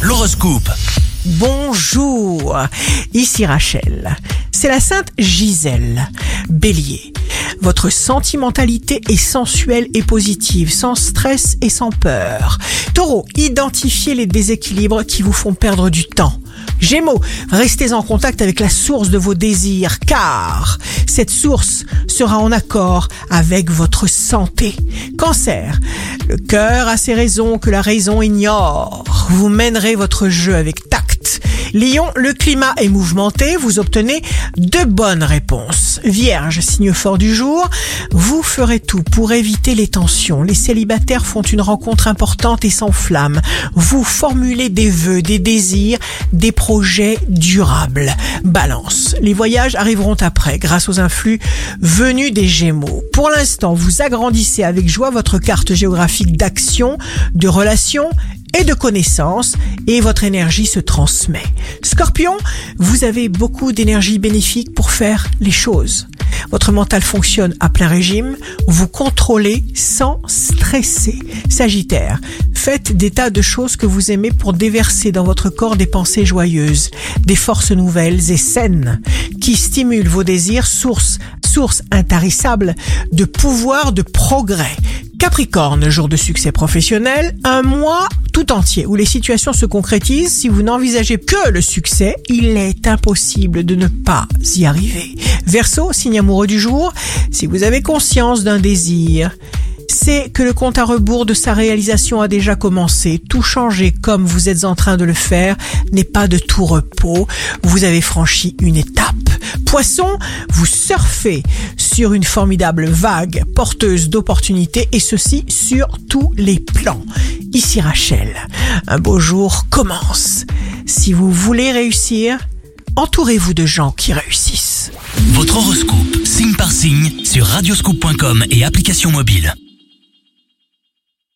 L'horoscope. Bonjour, ici Rachel. C'est la sainte Gisèle. Bélier. Votre sentimentalité est sensuelle et positive, sans stress et sans peur. Taureau, identifiez les déséquilibres qui vous font perdre du temps. Gémeaux, restez en contact avec la source de vos désirs, car cette source sera en accord avec votre santé. Cancer, le cœur a ses raisons que la raison ignore. Vous mènerez votre jeu avec tact. Lion, le climat est mouvementé, vous obtenez de bonnes réponses. Vierge, signe fort du jour, vous ferez tout pour éviter les tensions. Les célibataires font une rencontre importante et sans flamme. Vous formulez des vœux, des désirs, des projets durables. Balance, les voyages arriveront après grâce aux influx venus des Gémeaux. Pour l'instant, vous agrandissez avec joie votre carte géographique d'action, de relations et de connaissances et votre énergie se transmet. Scorpion, vous avez beaucoup d'énergie bénéfique pour faire les choses. Votre mental fonctionne à plein régime, vous contrôlez sans stresser. Sagittaire, faites des tas de choses que vous aimez pour déverser dans votre corps des pensées joyeuses, des forces nouvelles et saines qui stimulent vos désirs, source, source intarissable de pouvoir de progrès. Capricorne, jour de succès professionnel, un mois tout entier où les situations se concrétisent. Si vous n'envisagez que le succès, il est impossible de ne pas y arriver. Verseau, signe amoureux du jour, si vous avez conscience d'un désir, c'est que le compte à rebours de sa réalisation a déjà commencé. Tout changer comme vous êtes en train de le faire n'est pas de tout repos. Vous avez franchi une étape. Poisson, vous surfez sur une formidable vague porteuse d'opportunités et ceci sur tous les plans. Ici Rachel, un beau jour commence. Si vous voulez réussir, entourez-vous de gens qui réussissent. Votre horoscope, signe par signe, sur radioscoop.com et application mobile.